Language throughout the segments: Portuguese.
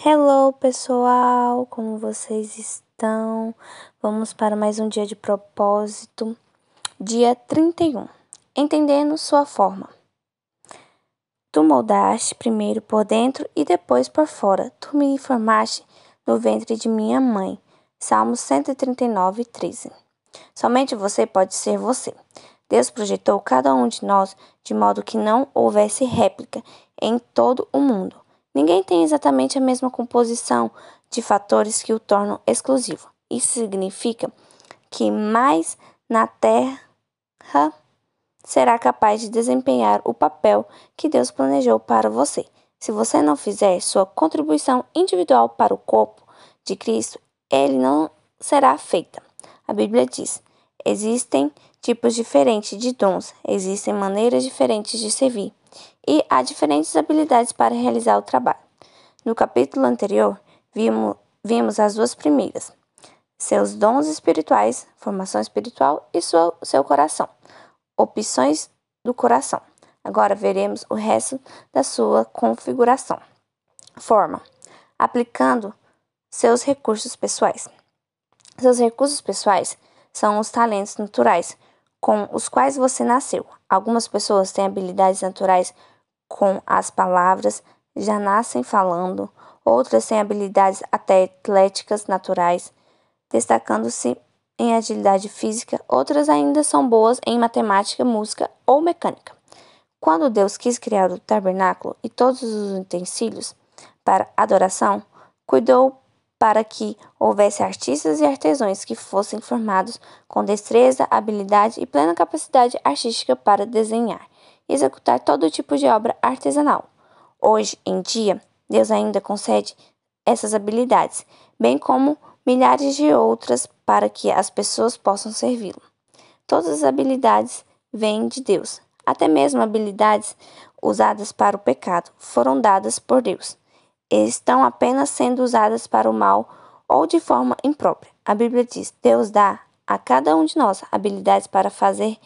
Hello, pessoal! Como vocês estão? Vamos para mais um dia de propósito. Dia 31. Entendendo sua forma. Tu moldaste primeiro por dentro e depois por fora. Tu me formaste no ventre de minha mãe. Salmos 139, 13. Somente você pode ser você. Deus projetou cada um de nós de modo que não houvesse réplica em todo o mundo. Ninguém tem exatamente a mesma composição de fatores que o tornam exclusivo. Isso significa que mais na Terra será capaz de desempenhar o papel que Deus planejou para você. Se você não fizer sua contribuição individual para o corpo de Cristo, ele não será feita. A Bíblia diz: existem tipos diferentes de dons, existem maneiras diferentes de servir e há diferentes habilidades para realizar o trabalho. No capítulo anterior, vimos, vimos as duas primeiras: seus dons espirituais, formação espiritual e seu, seu coração, opções do coração. Agora veremos o resto da sua configuração. Forma: aplicando seus recursos pessoais. Seus recursos pessoais são os talentos naturais com os quais você nasceu. Algumas pessoas têm habilidades naturais com as palavras, já nascem falando, outras têm habilidades atléticas naturais, destacando-se em agilidade física, outras ainda são boas em matemática, música ou mecânica. Quando Deus quis criar o tabernáculo e todos os utensílios para adoração, cuidou para que houvesse artistas e artesãos que fossem formados com destreza, habilidade e plena capacidade artística para desenhar e executar todo tipo de obra artesanal. Hoje em dia, Deus ainda concede essas habilidades, bem como milhares de outras para que as pessoas possam servi-lo. Todas as habilidades vêm de Deus. Até mesmo habilidades usadas para o pecado foram dadas por Deus. Estão apenas sendo usadas para o mal ou de forma imprópria. A Bíblia diz: Deus dá a cada um de nós habilidades para fazer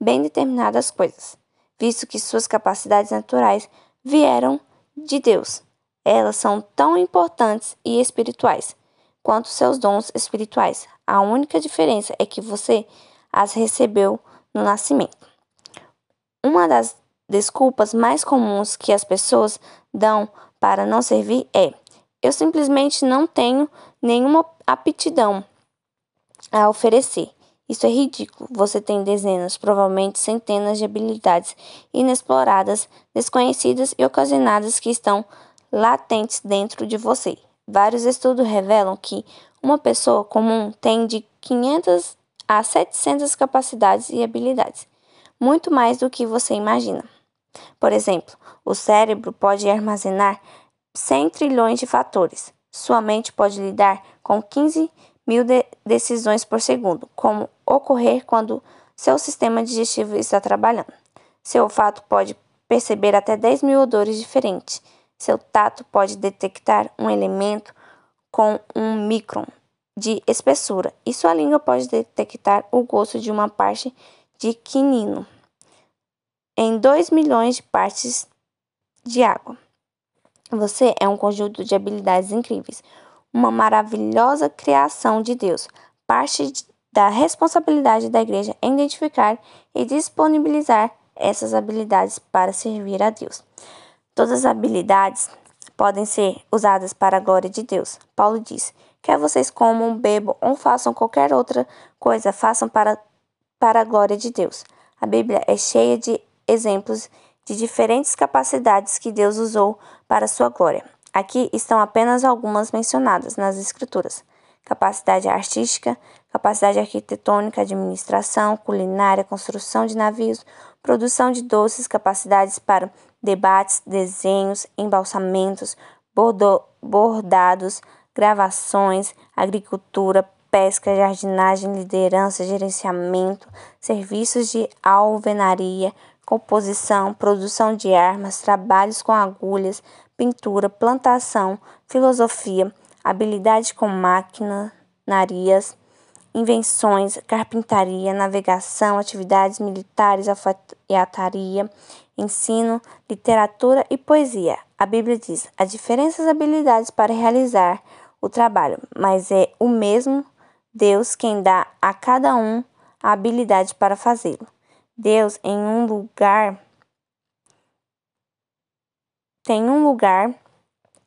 bem determinadas coisas visto que suas capacidades naturais vieram de Deus. Elas são tão importantes e espirituais quanto seus dons espirituais. A única diferença é que você as recebeu no nascimento. Uma das desculpas mais comuns que as pessoas dão para não servir é: eu simplesmente não tenho nenhuma aptidão a oferecer. Isso é ridículo. Você tem dezenas, provavelmente centenas de habilidades inexploradas, desconhecidas e ocasionadas que estão latentes dentro de você. Vários estudos revelam que uma pessoa comum tem de 500 a 700 capacidades e habilidades, muito mais do que você imagina. Por exemplo, o cérebro pode armazenar 100 trilhões de fatores. Sua mente pode lidar com 15 mil de decisões por segundo, como ocorrer quando seu sistema digestivo está trabalhando. Seu olfato pode perceber até 10 mil odores diferentes. Seu tato pode detectar um elemento com um micron de espessura e sua língua pode detectar o gosto de uma parte de quinino em 2 milhões de partes de água. Você é um conjunto de habilidades incríveis, uma maravilhosa criação de Deus. Parte da responsabilidade da igreja é identificar e disponibilizar essas habilidades para servir a Deus. Todas as habilidades podem ser usadas para a glória de Deus. Paulo diz: quer vocês comam, bebam ou façam qualquer outra coisa, façam para, para a glória de Deus. A Bíblia é cheia de exemplos de diferentes capacidades que Deus usou para sua glória. Aqui estão apenas algumas mencionadas nas Escrituras: capacidade artística, capacidade arquitetônica, administração, culinária, construção de navios, produção de doces, capacidades para debates, desenhos, embalsamentos, bordados, gravações, agricultura, pesca, jardinagem, liderança, gerenciamento, serviços de alvenaria, composição, produção de armas, trabalhos com agulhas, pintura, plantação, filosofia, habilidade com maquinarias, invenções, carpintaria, navegação, atividades militares, alfaiataria, ensino, literatura e poesia. A Bíblia diz: há diferentes habilidades para realizar o trabalho, mas é o mesmo Deus quem dá a cada um a habilidade para fazê-lo. Deus em um lugar tem um lugar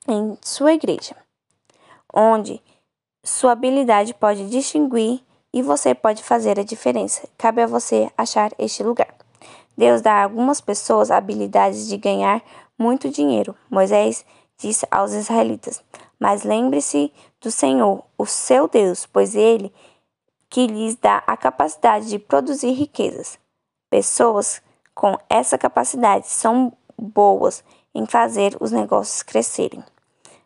em sua igreja, onde sua habilidade pode distinguir e você pode fazer a diferença. Cabe a você achar este lugar. Deus dá a algumas pessoas habilidades de ganhar muito dinheiro. Moisés disse aos israelitas: Mas lembre-se do Senhor, o seu Deus, pois ele que lhes dá a capacidade de produzir riquezas. Pessoas com essa capacidade são boas em fazer os negócios crescerem,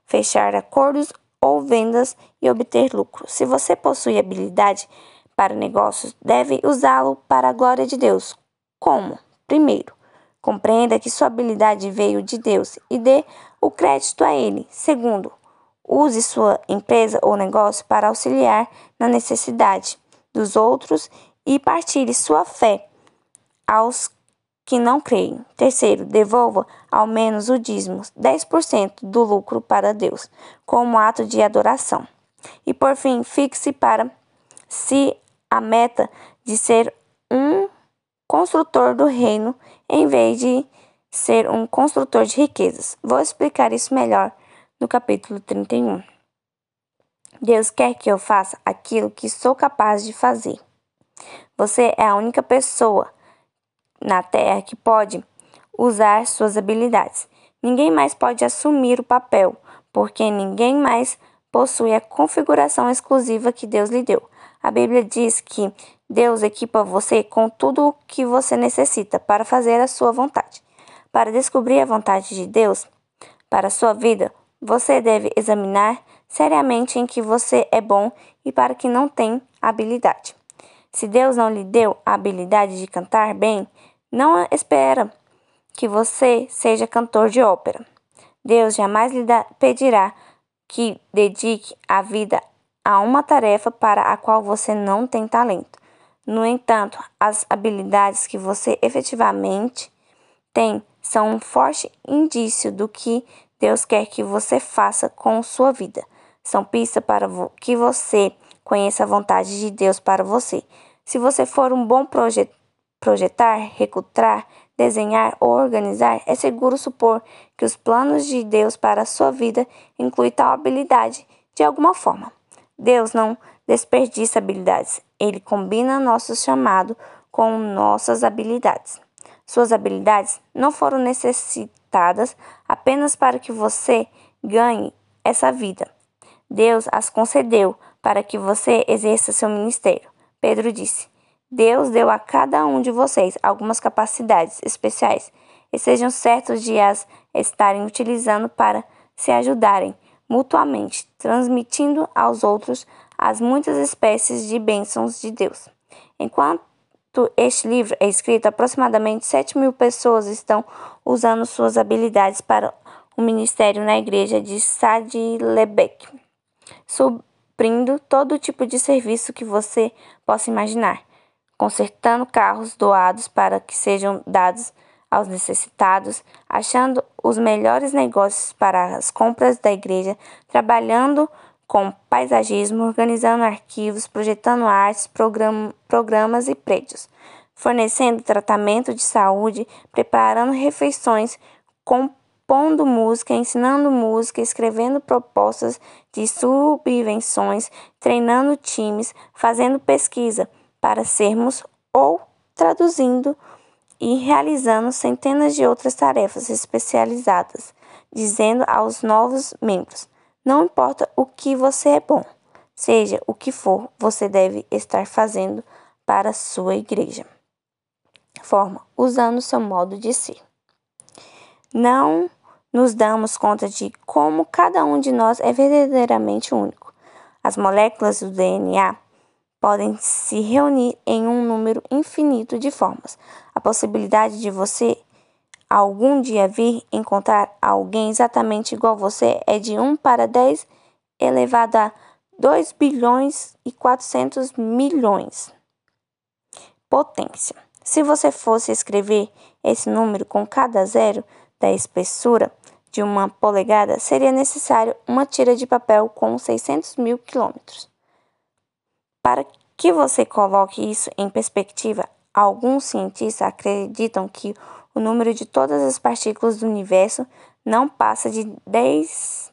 fechar acordos ou vendas e obter lucro. Se você possui habilidade para negócios, deve usá-lo para a glória de Deus. Como? Primeiro, compreenda que sua habilidade veio de Deus e dê o crédito a ele. Segundo, use sua empresa ou negócio para auxiliar na necessidade dos outros e partilhe sua fé aos que não creem. Terceiro, devolva ao menos o dízimo, 10% do lucro para Deus, como ato de adoração. E por fim, fixe para si a meta de ser um construtor do reino em vez de ser um construtor de riquezas. Vou explicar isso melhor no capítulo 31. Deus quer que eu faça aquilo que sou capaz de fazer. Você é a única pessoa na Terra que pode usar suas habilidades. Ninguém mais pode assumir o papel, porque ninguém mais possui a configuração exclusiva que Deus lhe deu. A Bíblia diz que Deus equipa você com tudo o que você necessita para fazer a sua vontade. Para descobrir a vontade de Deus para a sua vida, você deve examinar seriamente em que você é bom e para que não tem habilidade. Se Deus não lhe deu a habilidade de cantar bem, não espera que você seja cantor de ópera. Deus jamais lhe pedirá que dedique a vida a uma tarefa para a qual você não tem talento. No entanto, as habilidades que você efetivamente tem são um forte indício do que Deus quer que você faça com sua vida. São pistas para que você conheça a vontade de Deus para você. Se você for um bom projeto projetar, recrutar, desenhar ou organizar, é seguro supor que os planos de Deus para a sua vida incluem tal habilidade de alguma forma. Deus não desperdiça habilidades, ele combina nosso chamado com nossas habilidades. Suas habilidades não foram necessitadas apenas para que você ganhe essa vida. Deus as concedeu para que você exerça seu ministério. Pedro disse: Deus deu a cada um de vocês algumas capacidades especiais e sejam certos de as estarem utilizando para se ajudarem mutuamente, transmitindo aos outros as muitas espécies de bênçãos de Deus. Enquanto este livro é escrito, aproximadamente 7 mil pessoas estão usando suas habilidades para o ministério na igreja de Sadlebeck, suprindo todo tipo de serviço que você possa imaginar consertando carros doados para que sejam dados aos necessitados, achando os melhores negócios para as compras da igreja, trabalhando com paisagismo, organizando arquivos, projetando artes, program programas e prédios, fornecendo tratamento de saúde, preparando refeições, compondo música, ensinando música, escrevendo propostas de subvenções, treinando times, fazendo pesquisa para sermos ou traduzindo e realizando centenas de outras tarefas especializadas, dizendo aos novos membros: não importa o que você é bom, seja o que for, você deve estar fazendo para a sua igreja. Forma, usando seu modo de ser. Não nos damos conta de como cada um de nós é verdadeiramente único. As moléculas do DNA podem se reunir em um número infinito de formas. A possibilidade de você algum dia vir encontrar alguém exatamente igual a você é de 1 para 10 elevado a 2 bilhões e 400 milhões. Potência. Se você fosse escrever esse número com cada zero da espessura de uma polegada, seria necessário uma tira de papel com 600 mil quilômetros. Para que você coloque isso em perspectiva, alguns cientistas acreditam que o número de todas as partículas do universo não passa de 10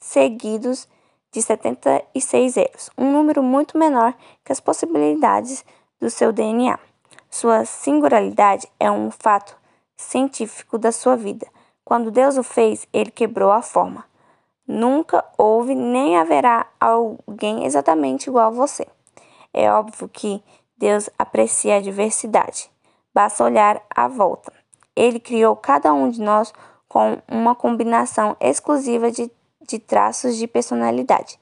seguidos de 76 zeros, um número muito menor que as possibilidades do seu DNA. Sua singularidade é um fato científico da sua vida. Quando Deus o fez, ele quebrou a forma. Nunca houve nem haverá alguém exatamente igual a você. É óbvio que Deus aprecia a diversidade. Basta olhar à volta. Ele criou cada um de nós com uma combinação exclusiva de de traços de personalidade.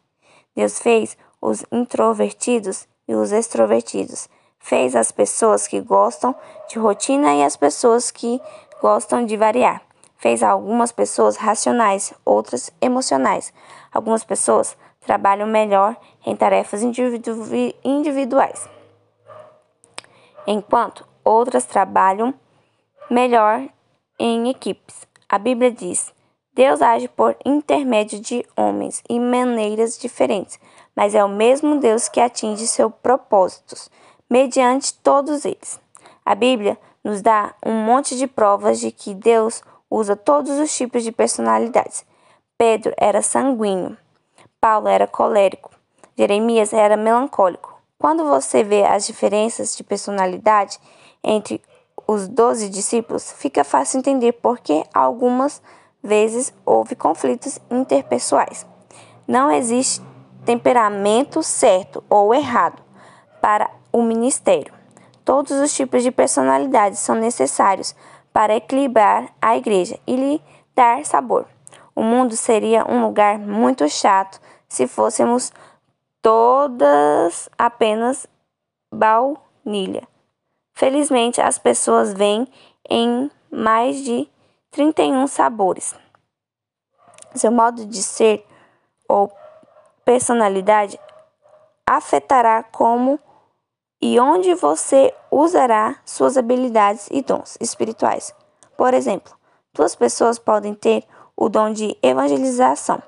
Deus fez os introvertidos e os extrovertidos. Fez as pessoas que gostam de rotina e as pessoas que gostam de variar. Fez algumas pessoas racionais, outras emocionais. Algumas pessoas trabalham melhor em tarefas individu individuais, enquanto outras trabalham melhor em equipes. A Bíblia diz: Deus age por intermédio de homens e maneiras diferentes, mas é o mesmo Deus que atinge seus propósitos mediante todos eles. A Bíblia nos dá um monte de provas de que Deus usa todos os tipos de personalidades. Pedro era sanguíneo, Paulo era colérico, Jeremias era melancólico. Quando você vê as diferenças de personalidade entre os doze discípulos, fica fácil entender por que algumas vezes houve conflitos interpessoais. Não existe temperamento certo ou errado para o ministério. Todos os tipos de personalidades são necessários para equilibrar a igreja e lhe dar sabor. O mundo seria um lugar muito chato se fôssemos todas apenas baunilha. Felizmente, as pessoas vêm em mais de 31 sabores. Seu modo de ser ou personalidade afetará como e onde você usará suas habilidades e dons espirituais. Por exemplo, duas pessoas podem ter o dom de evangelização,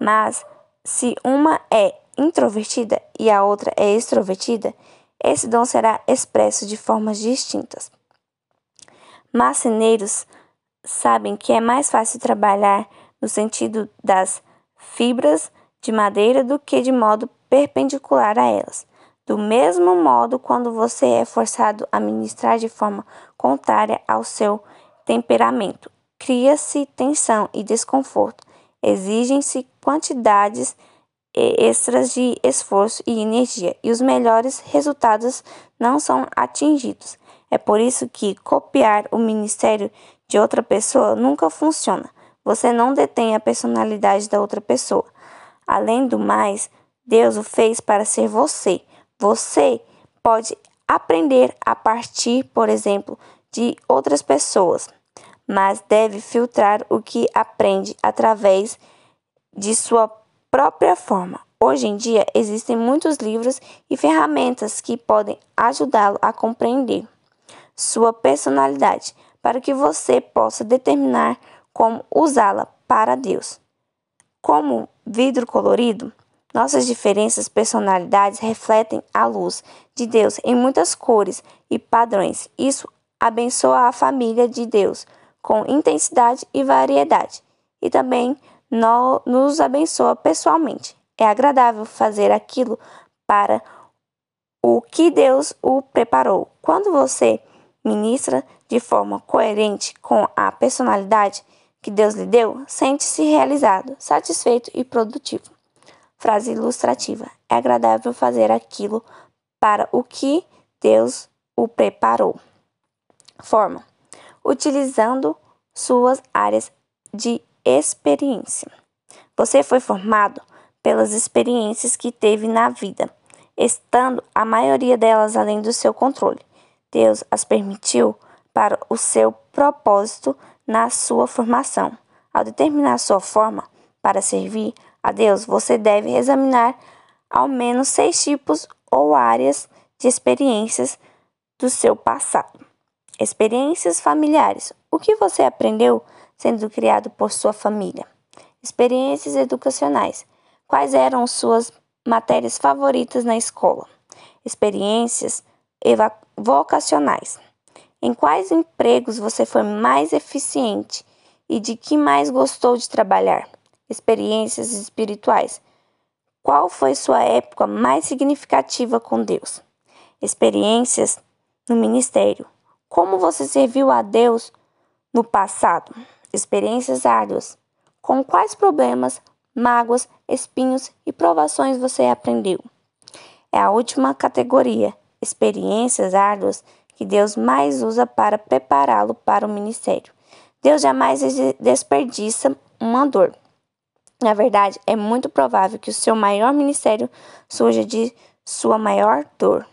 mas se uma é introvertida e a outra é extrovertida, esse dom será expresso de formas distintas. Marceneiros sabem que é mais fácil trabalhar no sentido das fibras de madeira do que de modo perpendicular a elas. Do mesmo modo, quando você é forçado a ministrar de forma contrária ao seu temperamento, cria-se tensão e desconforto. Exigem-se quantidades extras de esforço e energia, e os melhores resultados não são atingidos. É por isso que copiar o ministério de outra pessoa nunca funciona. Você não detém a personalidade da outra pessoa. Além do mais, Deus o fez para ser você. Você pode aprender a partir, por exemplo, de outras pessoas, mas deve filtrar o que aprende através de sua própria forma. Hoje em dia existem muitos livros e ferramentas que podem ajudá-lo a compreender sua personalidade, para que você possa determinar como usá-la para Deus. Como vidro colorido, nossas diferentes personalidades refletem a luz de Deus em muitas cores e padrões. Isso abençoa a família de Deus com intensidade e variedade, e também nos abençoa pessoalmente. É agradável fazer aquilo para o que Deus o preparou. Quando você ministra de forma coerente com a personalidade que Deus lhe deu, sente-se realizado, satisfeito e produtivo. Frase ilustrativa: É agradável fazer aquilo para o que Deus o preparou. Forma: utilizando suas áreas de experiência. Você foi formado pelas experiências que teve na vida, estando a maioria delas além do seu controle. Deus as permitiu para o seu propósito na sua formação. Ao determinar sua forma para servir a Deus, você deve examinar ao menos seis tipos ou áreas de experiências do seu passado. Experiências familiares. O que você aprendeu sendo criado por sua família? Experiências educacionais. Quais eram suas matérias favoritas na escola? Experiências vocacionais. Em quais empregos você foi mais eficiente e de que mais gostou de trabalhar? Experiências espirituais. Qual foi sua época mais significativa com Deus? Experiências no ministério. Como você serviu a Deus no passado? Experiências árduas. Com quais problemas, mágoas, espinhos e provações você aprendeu? É a última categoria, experiências árduas, que Deus mais usa para prepará-lo para o ministério. Deus jamais desperdiça uma dor. Na verdade, é muito provável que o seu maior ministério surja de sua maior dor.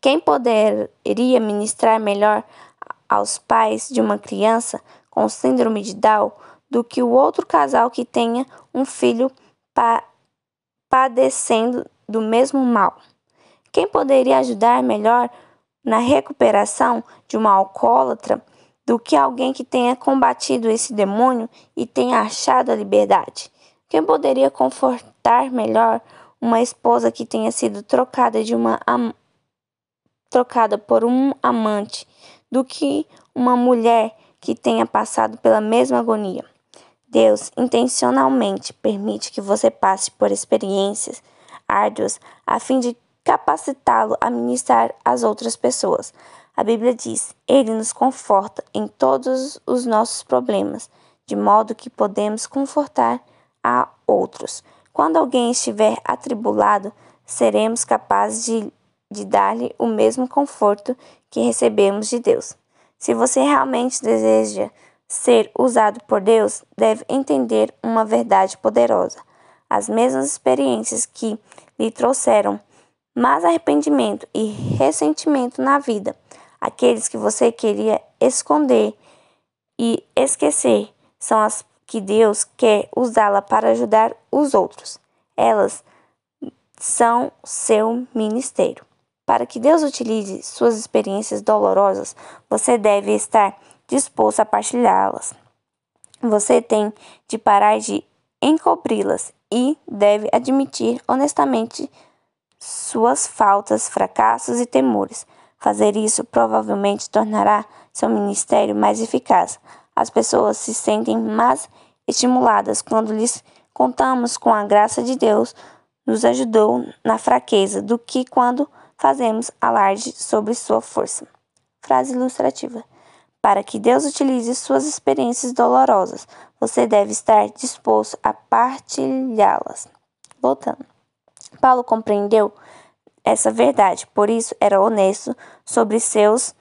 Quem poderia ministrar melhor aos pais de uma criança com síndrome de Down do que o outro casal que tenha um filho pa padecendo do mesmo mal? Quem poderia ajudar melhor na recuperação de uma alcoólatra do que alguém que tenha combatido esse demônio e tenha achado a liberdade? Quem poderia confortar melhor uma esposa que tenha sido trocada de uma trocada por um amante do que uma mulher que tenha passado pela mesma agonia? Deus intencionalmente permite que você passe por experiências árduas a fim de capacitá-lo a ministrar às outras pessoas. A Bíblia diz: Ele nos conforta em todos os nossos problemas, de modo que podemos confortar a outros. Quando alguém estiver atribulado, seremos capazes de, de dar-lhe o mesmo conforto que recebemos de Deus. Se você realmente deseja ser usado por Deus, deve entender uma verdade poderosa. As mesmas experiências que lhe trouxeram mas arrependimento e ressentimento na vida, aqueles que você queria esconder e esquecer, são as que Deus quer usá-la para ajudar os outros. Elas são seu ministério. Para que Deus utilize suas experiências dolorosas, você deve estar disposto a partilhá-las. Você tem de parar de encobri-las e deve admitir honestamente suas faltas, fracassos e temores. Fazer isso provavelmente tornará seu ministério mais eficaz. As pessoas se sentem mais estimuladas quando lhes contamos com a graça de Deus nos ajudou na fraqueza do que quando fazemos alarde sobre sua força. Frase ilustrativa. Para que Deus utilize suas experiências dolorosas, você deve estar disposto a partilhá-las. Voltando. Paulo compreendeu essa verdade, por isso era honesto sobre seus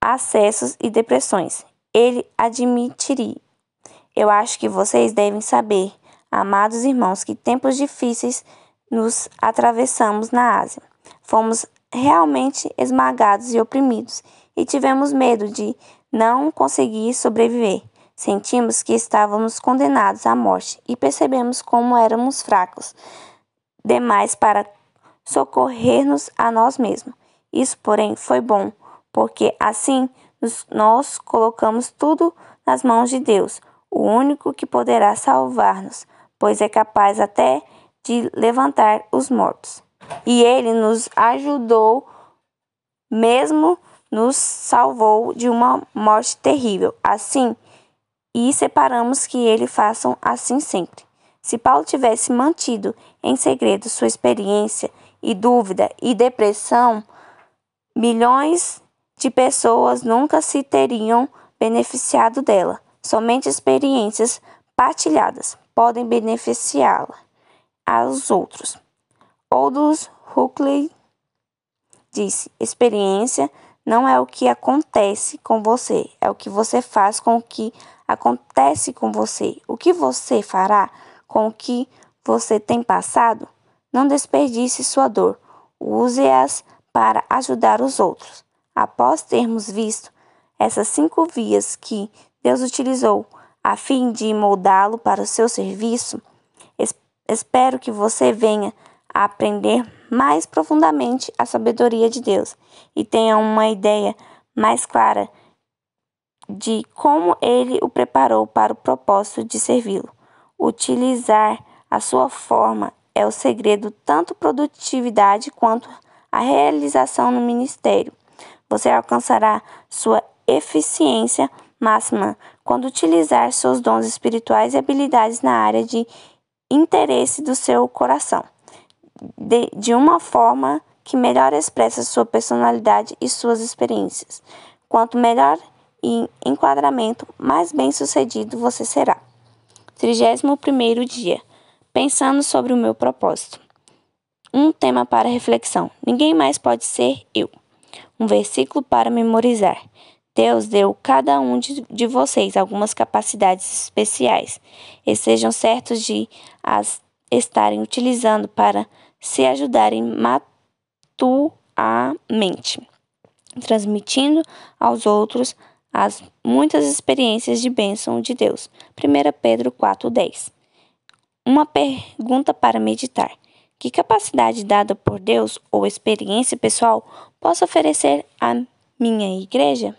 acessos e depressões. Ele admitiria: Eu acho que vocês devem saber, amados irmãos, que tempos difíceis nos atravessamos na Ásia. Fomos realmente esmagados e oprimidos e tivemos medo de não conseguir sobreviver. Sentimos que estávamos condenados à morte e percebemos como éramos fracos demais para socorrer-nos a nós mesmos. Isso, porém, foi bom, porque assim nós colocamos tudo nas mãos de Deus, o único que poderá salvar-nos, pois é capaz até de levantar os mortos. E ele nos ajudou, mesmo nos salvou de uma morte terrível. Assim, e separamos que ele façam assim sempre. Se Paulo tivesse mantido em segredo sua experiência e dúvida e depressão, milhões de pessoas nunca se teriam beneficiado dela. Somente experiências partilhadas podem beneficiá-la aos outros. Aldous Huxley disse: experiência não é o que acontece com você, é o que você faz com o que acontece com você. O que você fará com o que você tem passado, não desperdice sua dor, use-as para ajudar os outros. Após termos visto essas cinco vias que Deus utilizou a fim de moldá-lo para o seu serviço, Espero que você venha a aprender mais profundamente a sabedoria de Deus e tenha uma ideia mais clara de como ele o preparou para o propósito de servi-lo. Utilizar a sua forma é o segredo tanto produtividade quanto a realização no ministério. Você alcançará sua eficiência máxima quando utilizar seus dons espirituais e habilidades na área de interesse do seu coração, de, de uma forma que melhor expressa sua personalidade e suas experiências. Quanto melhor e enquadramento, mais bem sucedido você será. 31 dia. Pensando sobre o meu propósito. Um tema para reflexão. Ninguém mais pode ser eu. Um versículo para memorizar. Deus deu cada um de, de vocês algumas capacidades especiais e sejam certos de as estarem utilizando para se ajudarem matuamente, transmitindo aos outros as muitas experiências de bênção de Deus. 1 Pedro 4,10 Uma pergunta para meditar. Que capacidade dada por Deus ou experiência pessoal posso oferecer à minha igreja?